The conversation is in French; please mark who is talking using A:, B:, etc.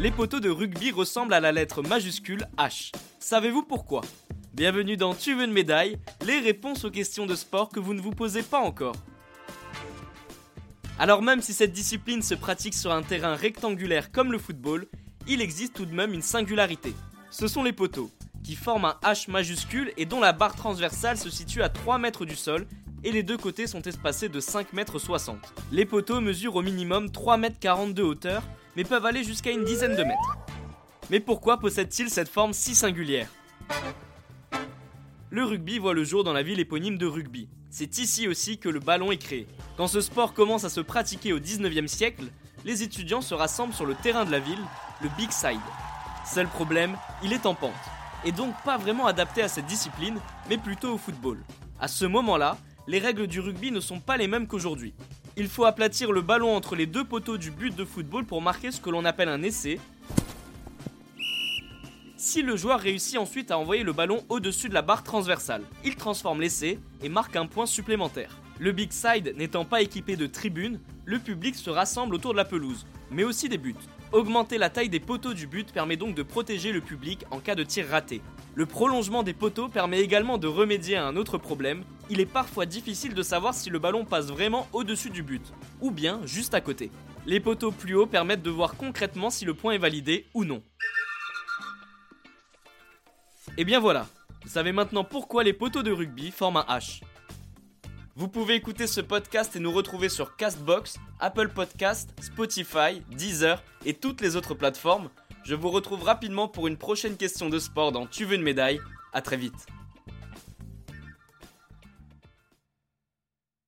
A: Les poteaux de rugby ressemblent à la lettre majuscule H. Savez-vous pourquoi? Bienvenue dans Tu veux une médaille? Les réponses aux questions de sport que vous ne vous posez pas encore. Alors même si cette discipline se pratique sur un terrain rectangulaire comme le football, il existe tout de même une singularité. Ce sont les poteaux, qui forment un H majuscule et dont la barre transversale se situe à 3 mètres du sol et les deux côtés sont espacés de 5 mètres 60. Les poteaux mesurent au minimum 3 mètres 40 de hauteur mais peuvent aller jusqu'à une dizaine de mètres. Mais pourquoi possède-t-il cette forme si singulière? Le rugby voit le jour dans la ville éponyme de Rugby. C'est ici aussi que le ballon est créé. Quand ce sport commence à se pratiquer au 19e siècle, les étudiants se rassemblent sur le terrain de la ville, le Big Side. Seul problème, il est en pente, et donc pas vraiment adapté à cette discipline, mais plutôt au football. À ce moment-là, les règles du rugby ne sont pas les mêmes qu'aujourd'hui. Il faut aplatir le ballon entre les deux poteaux du but de football pour marquer ce que l'on appelle un essai. Si le joueur réussit ensuite à envoyer le ballon au-dessus de la barre transversale, il transforme l'essai et marque un point supplémentaire. Le Big Side n'étant pas équipé de tribunes, le public se rassemble autour de la pelouse, mais aussi des buts. Augmenter la taille des poteaux du but permet donc de protéger le public en cas de tir raté. Le prolongement des poteaux permet également de remédier à un autre problème, il est parfois difficile de savoir si le ballon passe vraiment au-dessus du but, ou bien juste à côté. Les poteaux plus hauts permettent de voir concrètement si le point est validé ou non. Et bien voilà, vous savez maintenant pourquoi les poteaux de rugby forment un H. Vous pouvez écouter ce podcast et nous retrouver sur Castbox, Apple Podcast, Spotify, Deezer et toutes les autres plateformes. Je vous retrouve rapidement pour une prochaine question de sport dans Tu veux une médaille. A très vite.